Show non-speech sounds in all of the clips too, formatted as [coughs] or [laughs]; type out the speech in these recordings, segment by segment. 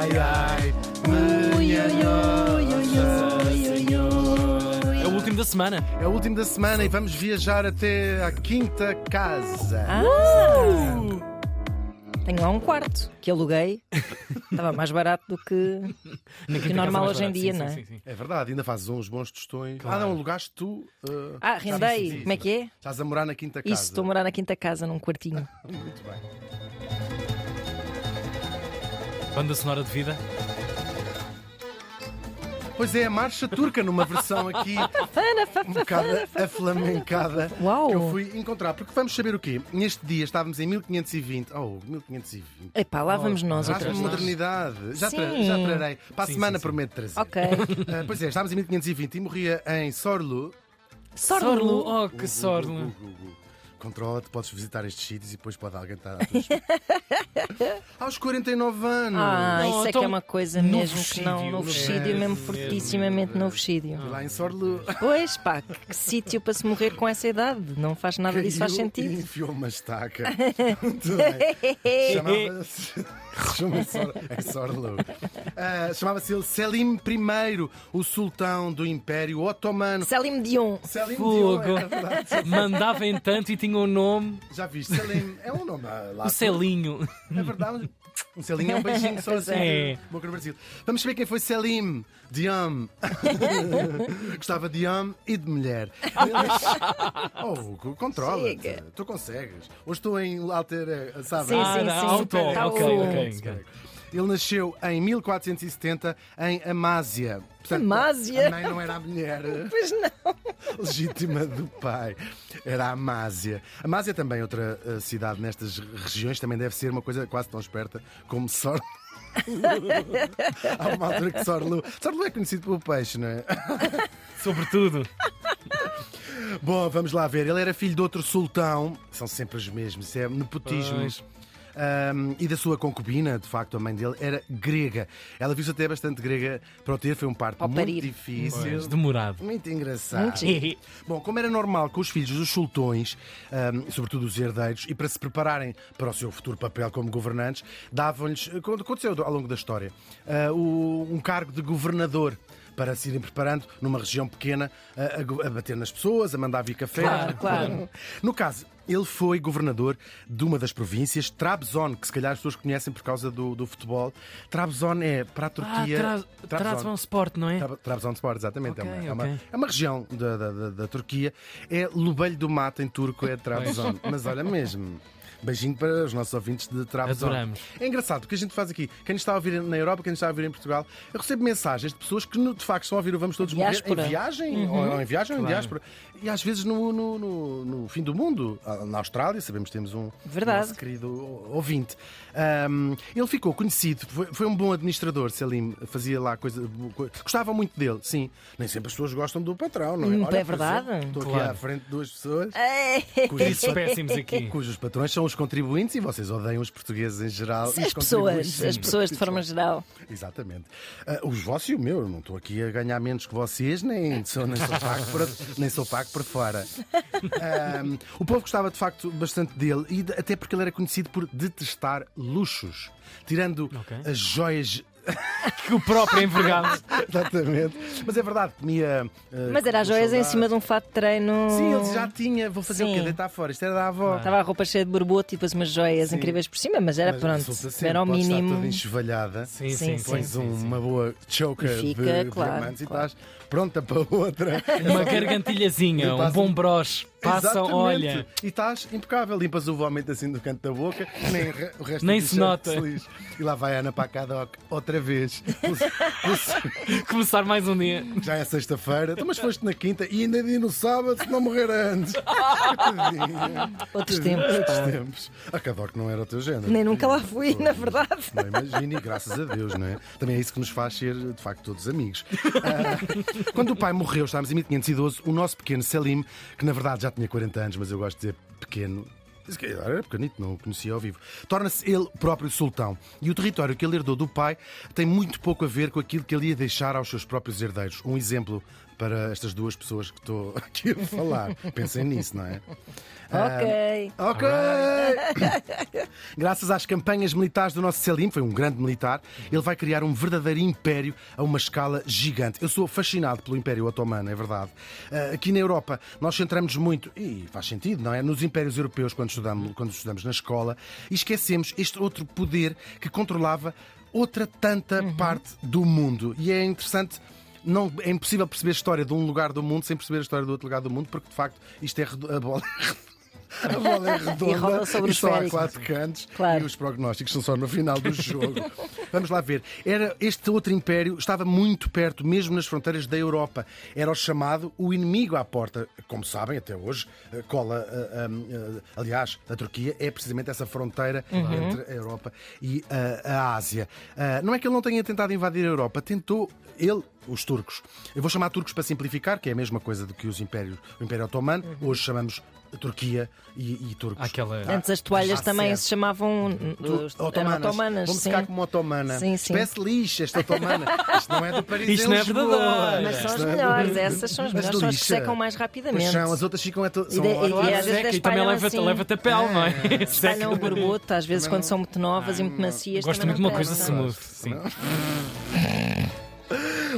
Ai, ai, minha Nossa Senhora. É o último da semana. É o último da semana e vamos viajar até à quinta casa. Ah! Tenho lá um quarto que aluguei. [laughs] Estava mais barato do que. Na Que quinta normal hoje em dia, barato. não é? Sim, sim, sim. É verdade, ainda fazes uns bons tostões. Claro. Ah, não, alugaste tu. uh, Ah, rendei. sim, sim, Como é que é? Estás a morar na quinta casa. Isso, estou a morar na quinta casa, num quartinho. [laughs] Muito bem. Banda sonora de vida. Pois é, a marcha turca, numa versão aqui um bocado aflamencada Uau! que eu fui encontrar. Porque vamos saber o quê? Neste dia estávamos em 1520. Oh, 1520. Epá, lá vamos nós Traz outra vez. modernidade. Já, tra já trarei. Para a Sim, semana sim, sim. prometo trazer. Ok. [laughs] Ah, pois é, estávamos em 1520 e morria em Sorlu. Sorlo. Oh, Uh, que uh, sorlo. uh, uh, uh. Controla-te, podes visitar estes sítios e depois pode alguém estar à tua espera. [laughs] Aos 49 anos. Ah, Não, isso é que então, é uma coisa novo mesmo que não. Novo é, sídio, mesmo fortissimamente novo sídio. Lá em Sorlu. Pois pá, que, que sítio para se morrer com essa idade. Não faz nada disso, faz caiu e sentido. enfiou uma estaca. [laughs] Bem. [laughs] Chamava-se. Chama-se em Sorlu. Ah, Chamava-se ele Selim I, o sultão do Império Otomano. Selim Dion. Selim Fogo. Dion, é verdade. Mandava em tanto e tinha um nome. Já viste? Selim é um nome ah, lá. O Celinho. É verdade. Um selinho é um beijinho [laughs] só assim. É. de Boca no Brasil. Vamos saber quem foi Selim Diam. [laughs] Gostava de homem e de mulher. [laughs] Oh. Chega. Tu consegues. Hoje estou em alter, eh, sabe? Sim, Ah, sim, não, sim. auto. Tá Ok, ok. ok. Ele nasceu em 1470 em Amásia. Portanto, Amásia? A mãe não era a mulher [laughs] Pois não. legítima do pai. Era a Amásia. Amásia também, outra eh, cidade nestas regiões, também deve ser uma coisa quase tão esperta como Sorlu. [laughs] Há uma altura que Sorlu. Sorlu é conhecido pelo peixe, não é? [laughs] Sobretudo. Bom, vamos lá ver. Ele era filho de outro sultão. São sempre os mesmos. Isso é nepotismo. Pois. Ahm, e da sua concubina, de facto, a mãe dele era grega. Ela viu-se até bastante grega para o ter. Foi um parto Ao muito parir. difícil. Pois, demorado. Muito engraçado. Muito. [laughs] Bom, como era normal com os filhos dos sultões, ahm, sobretudo os herdeiros, e para se prepararem para o seu futuro papel como governantes, davam-lhes, aconteceu ao longo da história, o- um cargo de governador. Para se irem preparando numa região pequena a, a bater nas pessoas, a mandar vir café. Claro, claro. No caso, ele foi governador de uma das províncias, Trabzon, que se calhar as pessoas conhecem por causa do, do futebol. Trabzon é para a Ah, Turquia. traz, traz um sport, não é? Tra- Trabzonspor, exatamente. Ok, é, uma, é, uma, é uma região da, da, da- da Turquia. É Lubelho do Mato, em turco, é Trabzon. Mas olha mesmo. Beijinho para os nossos ouvintes de Trabzon. Adoramos. É engraçado o que a gente faz aqui. Quem está a ouvir na Europa, quem está a ouvir em Portugal, eu recebo mensagens de pessoas que de facto estão a ouvir o Vamos Todos Morrer em viagem, ou, ou em viagem ou em Claro. diáspora. E às vezes no, no, no- no fim do mundo, na Austrália, sabemos que temos um Verdade. nosso querido ouvinte. Ahm, ele ficou conhecido, foi, foi um bom administrador, Selim, fazia lá coisa. co- Gostava muito dele, sim. Nem sempre as pessoas gostam do patrão, não é? Hum, é por verdade. exemplo, Estou aqui Claro. à frente de duas pessoas [laughs] cujos, Isso péssimos aqui. cujos patrões são os contribuintes e vocês odeiam os portugueses em geral. e As pessoas, as pessoas de forma geral. Exatamente. Ah, os vossos e o meu, eu não estou aqui a ganhar menos que vocês, nem sou, nem sou, pago, por, nem sou pago por fora. Ahm, o povo gostava de facto bastante dele, e até porque ele era conhecido por detestar luxos, tirando Ok. as joias. [laughs] Que o próprio envergado. Exatamente. Mas é verdade, comia. ah, Mas era as joias em cima de um fato de treino. Sim, ele já tinha. Vou fazer o quê? Sim. Deitar fora. Isto era da avó. Estava a roupa cheia de borboto e depois umas joias Sim. incríveis por cima, mas era Mas pronto. sempre, Era estar mínimo. toda enxovalhada. Sim, Sim, sim, sim. sim. Pões sim, um- sim. uma boa choker E fica, de claro, diamantes claro. e estás pronta para outra. Uma gargantilhazinha, [laughs] um bom broche. Passam, Exatamente. olha. E estás impecável. Limpas o vómito assim do canto da boca, nem o resto Nem se nota. lixa. E lá vai a Ana para a Cadoc outra vez. [laughs] Começar mais um dia. Já é sexta-feira, então, mas foste na quinta e ainda dia no sábado, se não morrer antes. [laughs] Outros tempos, Outros tempos. A Cadoc não era o teu género. Nem nunca lá fui, na verdade. Não imagino, e graças a Deus, não é? Também é isso que nos faz ser, de facto, todos amigos. [laughs] Ah, quando o pai morreu, estávamos em 1512, o nosso pequeno Selim, que na verdade já tinha 40 anos, mas eu gosto de dizer pequeno. Era pequenito, não o conhecia ao vivo. Torna-se ele próprio sultão. E o território que ele herdou do pai tem muito pouco a ver com aquilo que ele ia deixar aos seus próprios herdeiros. Um exemplo para estas duas pessoas que estou [laughs] aqui a falar. Pensem nisso, não é? Ok. Ah, ok! Graças às campanhas militares do nosso Selim, foi um grande militar, ele vai criar um verdadeiro império a uma escala gigante. Eu sou fascinado pelo Império Otomano, é verdade. Ah, aqui na Europa, nós centramos muito, e faz sentido, não é? Nos impérios europeus, quando estudamos, quando estudamos na escola, e esquecemos este outro poder que controlava outra tanta parte do mundo. E é interessante. Não, é impossível perceber a história de um lugar do mundo sem perceber a história do outro lugar do mundo, porque de facto isto é a bola. A bola é [laughs] redonda rola sobre e o só há quatro cantos Claro. e os prognósticos são só no final do jogo. [laughs] Vamos lá ver. Era, este outro império estava muito perto, mesmo nas fronteiras da Europa. Era o chamado o inimigo à porta. Como sabem, até hoje, eh, cola. eh, eh, aliás, a Turquia é precisamente essa fronteira entre a Europa e a Ásia. Não é que ele não tenha tentado invadir a Europa, tentou ele, os turcos. Eu vou chamar turcos para simplificar, que é a mesma coisa do que os impérios, o Império Otomano. Hoje chamamos Turquia e, e turcos. Aquela. Antes as toalhas Ah, também certo. se chamavam Tu- uh, eram otomanas. Vamos sim. ficar como otomana. Sim, sim. Espécie lixo esta otomana. Isto não é do Paris Isto em não é verdadeiro. Mas são as é melhores, essas são as melhores, são as que lixa. secam mais Pois rapidamente. são, as outras ficam são de- e- e às vezes e também espalham leva, assim. leva-te a pele, não é? [laughs] Espalham [laughs] o borboto, às vezes quando são muito novas e muito macias. Gosto muito de uma coisa smooth. Sim. [laughs]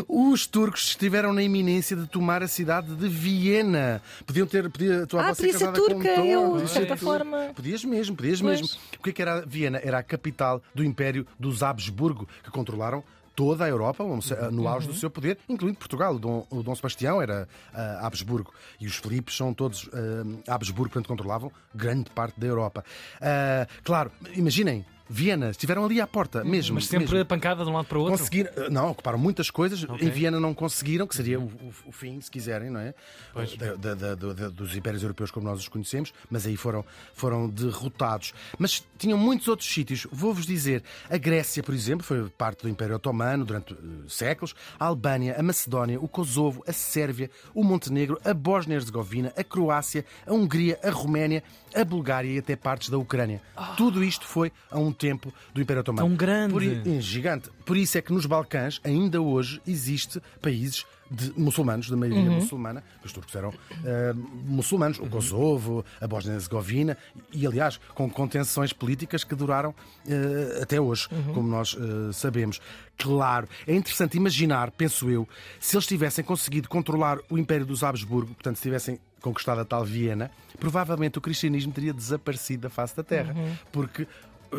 Os turcos estiveram na iminência de tomar a cidade de Viena. Podiam ter. Podia, a tua Ah, podia ser um turca, eu, de ser certa forma. Podias mesmo, podias Pois. mesmo. O que é que era Viena? Era a capital do Império dos Habsburgo, que controlaram toda a Europa no auge Uhum. do seu poder, incluindo Portugal. O Dom, o Dom Sebastião era ah, Habsburgo e os Filipes são todos ah, Habsburgo, portanto controlavam grande parte da Europa. Ah, claro, imaginem, Viena, estiveram ali à porta mesmo. Mas sempre mesmo. pancada de um lado para o outro. Conseguiram, não, ocuparam muitas coisas. Em Viena não conseguiram, que seria o, o- o fim, se quiserem, não é? Pois. Da- da- da- dos impérios europeus como nós os conhecemos, mas aí foram, foram derrotados. Mas tinham muitos outros sítios. Vou-vos dizer, a Grécia, por exemplo, foi parte do Império Otomano durante eh, séculos, a Albânia, a Macedónia, o Kosovo, a Sérvia, o Montenegro, a Bósnia-Herzegovina, a Croácia, a Hungria, a Roménia, a Bulgária e até partes da Ucrânia. Tudo isto foi a um tempo do Império Otomano. Tão grande. Por é gigante. Por isso é que nos Balcãs, ainda hoje, existe países de muçulmanos, da maioria muçulmana, que os turcos eram eh, muçulmanos, o Kosovo, a Bósnia-Herzegovina, e aliás, com contenções políticas que duraram eh, até hoje, como nós eh, sabemos. Claro, é interessante imaginar, penso eu, se eles tivessem conseguido controlar o Império dos Habsburgo, portanto, se tivessem conquistado a tal Viena, provavelmente o cristianismo teria desaparecido da face da terra, porque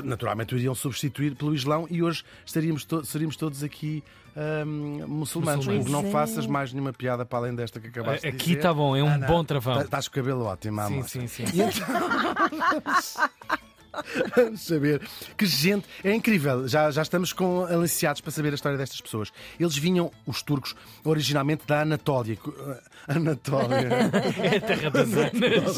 naturalmente o iriam substituir pelo Islão e hoje estaríamos to- seríamos todos aqui hum, muçulmanos. Não Pois é. faças mais nenhuma piada para além desta que acabaste de Aqui dizer. está bom, é um Ah, bom travão. Tá- Estás com o cabelo ótimo, Sim, amor. sim, sim. E então... [laughs] Vamos [laughs] saber que gente. É incrível, já, já estamos com aliciados para saber a história destas pessoas. Eles vinham, os turcos, originalmente da Anatólia. [laughs] Anatólia. É a terra das Anas.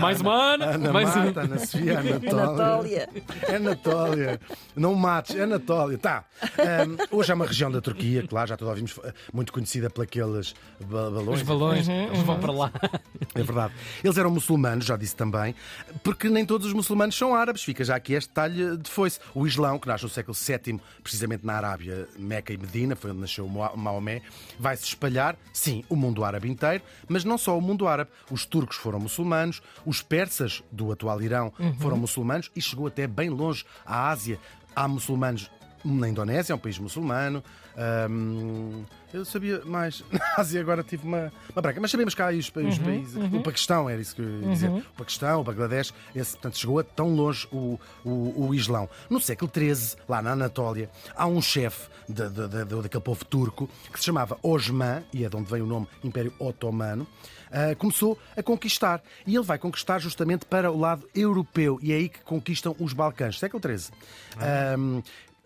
mais uma Ana, Ana mais um. Marta, Ana Sofia, Anatólia. Anatólia. Anatólia. Não mates, Anatólia. Tá. Ahm, hoje é uma região da Turquia, claro, já todos ouvimos, eh, muito conhecida pelos ba- balões. Os balões, eles vão para lá. É verdade. Eles eram muçulmanos, já disse também, porque nem todos os muçulmanos são árabes. Fica já aqui este detalhe de foice. O Islão, que nasce no século VII, precisamente na Arábia, Meca e Medina, foi onde nasceu Maomé, vai se espalhar, sim, o mundo árabe inteiro, mas não só o mundo árabe. Os turcos foram muçulmanos, os persas do atual Irão foram muçulmanos e chegou até bem longe à Ásia. Há muçulmanos na Indonésia, é um país muçulmano. Hum, eu sabia mais. [laughs] Na Ásia agora tive uma, uma branca. Mas sabemos que os, os países. O Paquistão, era isso que eu ia dizer. O Paquistão, o Bangladesh, esse, portanto, chegou a tão longe o, o, o Islão. No século XIII, lá na Anatólia, há um chefe da- da- da- daquele povo turco que se chamava Osman, e é de onde vem o nome Império Otomano. ah, começou a conquistar e ele vai conquistar justamente para o lado europeu e é aí que conquistam os Balcãs, século XIII.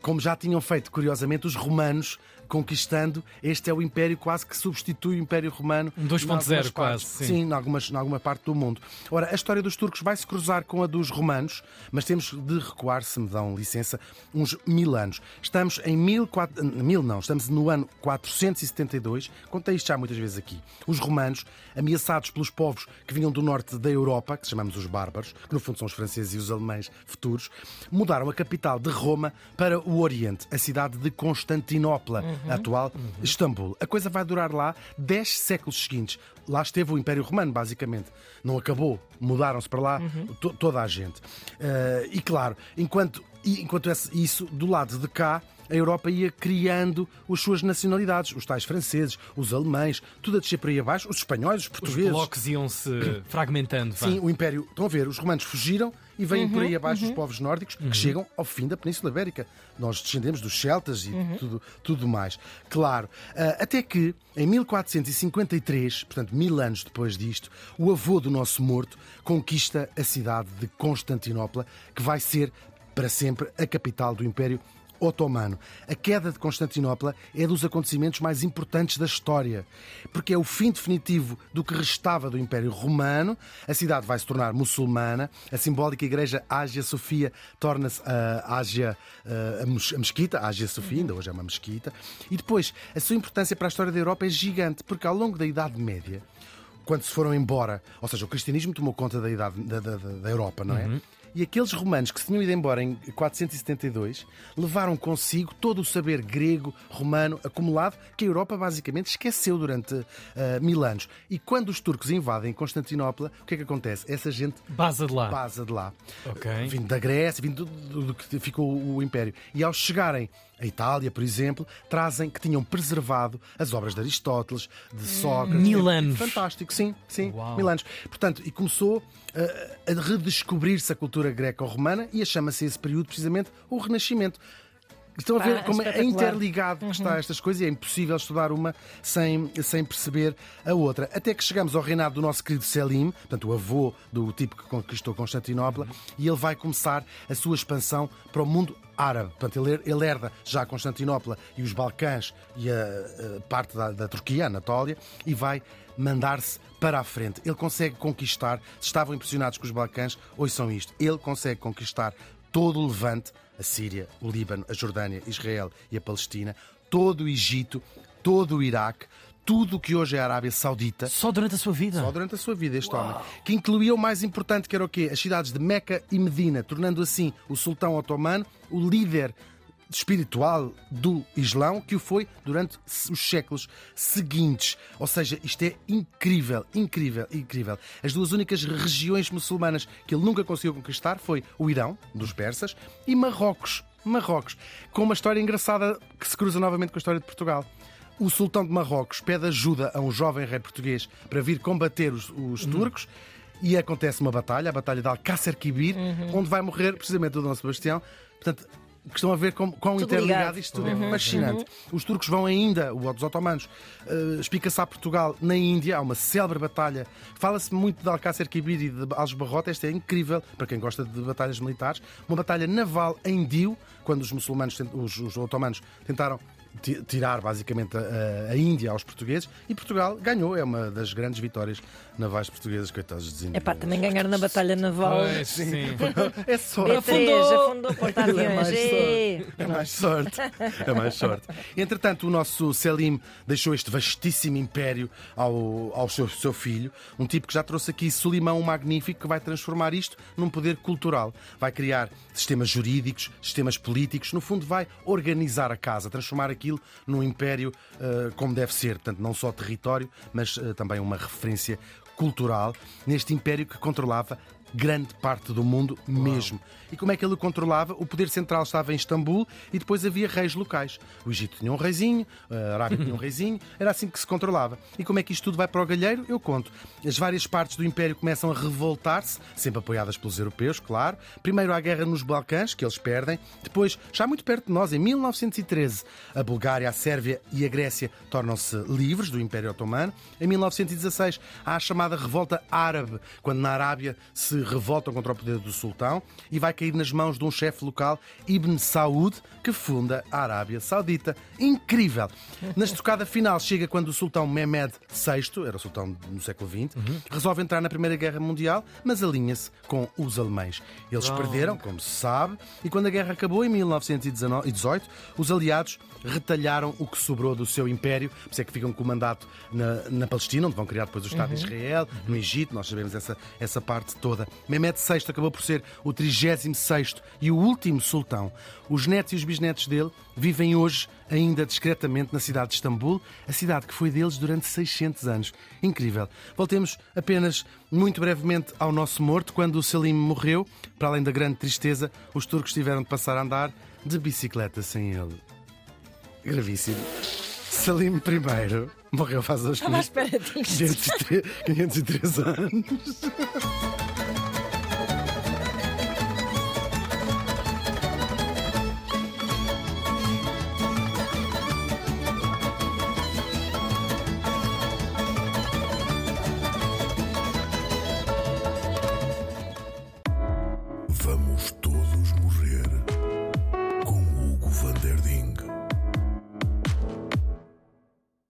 Como já tinham feito, curiosamente, os romanos conquistando, este é o império quase que substitui o Império Romano. Um 2.0 em algumas quase, sim. Sim, em algumas, em alguma parte do mundo. Ora, a história dos turcos vai se cruzar com a dos romanos, mas temos de recuar, se me dão licença, uns mil anos. Estamos em mil, quatro- mil não, estamos no ano 472. Contei isto já muitas vezes aqui. Os romanos, ameaçados pelos povos que vinham do norte da Europa, que chamamos os bárbaros, que no fundo são os franceses e os alemães futuros, mudaram a capital de Roma para o Oriente, a cidade de Constantinopla. A atual Istambul. A coisa vai durar lá 10 séculos seguintes. Lá esteve o Império Romano, basicamente. Não acabou, mudaram-se para lá to- toda a gente. Eh, e claro, enquanto, enquanto isso, do lado de cá, a Europa ia criando as suas nacionalidades, os tais franceses, os alemães, tudo a descer para aí abaixo, os espanhóis, os Os portugueses. blocos iam-se [coughs] fragmentando. vá. Sim, o Império. Estão a ver, os romanos fugiram e vêm por aí abaixo os povos nórdicos que chegam ao fim da Península Ibérica. Nós descendemos dos celtas e tudo, tudo mais. Claro. ah, até que, em 1453, portanto, mil anos depois disto, o avô do nosso morto conquista a cidade de Constantinopla, que vai ser para sempre a capital do Império Otomano. A queda de Constantinopla é dos acontecimentos mais importantes da história, porque é o fim definitivo do que restava do Império Romano. A cidade vai se tornar muçulmana. A simbólica igreja Ágia Sofia torna-se a Ágia, a mes- a mesquita, a Ágia Sofia, ainda hoje é uma mesquita. E depois, a sua importância para a história da Europa é gigante, porque ao longo da Idade Média, quando se foram embora, ou seja, o cristianismo tomou conta da, idade, da, da- da- Europa, não é? E aqueles romanos que se tinham ido embora em 472 levaram consigo todo o saber grego, romano, acumulado, que a Europa basicamente esqueceu durante ah, mil anos. E quando os turcos invadem Constantinopla, o que é que acontece? Essa gente Baza de lá. vaza de lá. Ok. Vindo da Grécia, vindo do, do- do que ficou o Império. E ao chegarem à Itália, por exemplo, trazem que tinham preservado as obras de Aristóteles, de Sócrates. Mil anos. Fantástico, sim, sim, Uau. mil anos. Portanto, e começou uh, a redescobrir-se a cultura greco-romana e a chama-se esse período precisamente o Renascimento. Estão a ver Ah, como é interligado que está estas coisas e é impossível estudar uma sem, sem perceber a outra. Até que chegamos ao reinado do nosso querido Selim, portanto, o avô do tipo que conquistou Constantinopla, e ele vai começar a sua expansão para o mundo árabe. Portanto, ele, ele herda já Constantinopla e os Balcãs e a, a parte da, da Turquia, a Anatólia, e vai mandar-se para a frente. Ele consegue conquistar, se estavam impressionados com os Balcãs, ouçam isto, ele consegue conquistar todo o Levante, a Síria, o Líbano, a Jordânia, Israel e a Palestina, todo o Egito, todo o Iraque, tudo o que hoje é a Arábia Saudita. Só durante a sua vida. Só durante a sua vida, este homem. Que incluía o mais importante, que era o quê? As cidades de Meca e Medina, tornando assim o sultão otomano o líder espiritual do Islão, que o foi durante os séculos seguintes. Ou seja, isto é incrível, incrível, incrível. As duas únicas regiões muçulmanas que ele nunca conseguiu conquistar foi o Irão, dos persas, e Marrocos. Marrocos, com uma história engraçada que se cruza novamente com a história de Portugal. O sultão de Marrocos pede ajuda a um jovem rei português para vir combater os, os turcos e acontece uma batalha, a Batalha de Alcácer Quibir, onde vai morrer precisamente o Dom Sebastião. Portanto, estão a ver como, quão Tudo interligado ligado. isto tudo é fascinante. Os turcos vão ainda, os otomanos, uh, espica-se a Portugal na Índia, há uma célebre batalha. Fala-se muito de Alcácer Quibir e de Aljubarrota, esta é incrível para quem gosta de batalhas militares. Uma batalha naval em Dio, quando os muçulmanos, os, os otomanos tentaram tirar basicamente a, a Índia aos portugueses e Portugal ganhou, é uma das grandes vitórias navais portuguesas, coitados dos É pá, índios. também ganhar na Batalha Naval. Pois, sim. [laughs] É só. B3, Afundou. afundou porta-aviões. [laughs] É! É mais sorte. É mais sorte. Entretanto, o nosso Selim deixou este vastíssimo império ao, ao seu, seu filho, um tipo que já trouxe aqui Solimão o Magnífico, que vai transformar isto num poder cultural. Vai criar sistemas jurídicos, sistemas políticos, no fundo, vai organizar a casa, transformar aquilo num império eh, como deve ser. Portanto, não só território, mas eh, também uma referência cultural neste império que controlava grande parte do mundo mesmo. E como é que ele o controlava? O poder central estava em Istambul e depois havia reis locais. O Egito tinha um reizinho, a Arábia tinha um [laughs] reizinho, era assim que se controlava. E como é que isto tudo vai para o galheiro? Eu conto. As várias partes do Império começam a revoltar-se, sempre apoiadas pelos europeus, claro. Primeiro há a guerra nos Balcãs, que eles perdem. Depois, já muito perto de nós, em 1913, a Bulgária, a Sérvia e a Grécia tornam-se livres do Império Otomano. Em 1916 há a chamada Revolta Árabe, quando na Arábia se revoltam contra o poder do sultão e vai cair nas mãos de um chefe local, Ibn Saud, que funda a Arábia Saudita. Incrível! Na estocada final chega quando o sultão Mehmed VI, era o sultão no século XX, resolve entrar na Primeira Guerra Mundial, mas alinha-se com os alemães. Eles perderam, como se sabe, e quando a guerra acabou em 1918, os aliados retalharam o que sobrou do seu império, por isso é que ficam com o mandato na, na Palestina, onde vão criar depois o Estado de Israel, no Egito, nós sabemos essa, essa parte toda. Mehmed VI acabou por ser o 36 e o último sultão. Os netos e os bisnetos dele vivem hoje ainda discretamente na cidade de Istambul, a cidade que foi deles durante 600 anos. Incrível. Voltemos apenas muito brevemente ao nosso morto. Quando o Salim morreu, para além da grande tristeza, os turcos tiveram de passar a andar de bicicleta sem ele. Gravíssimo. Salim I morreu faz hoje Estava à espera disto. 503 anos. [laughs]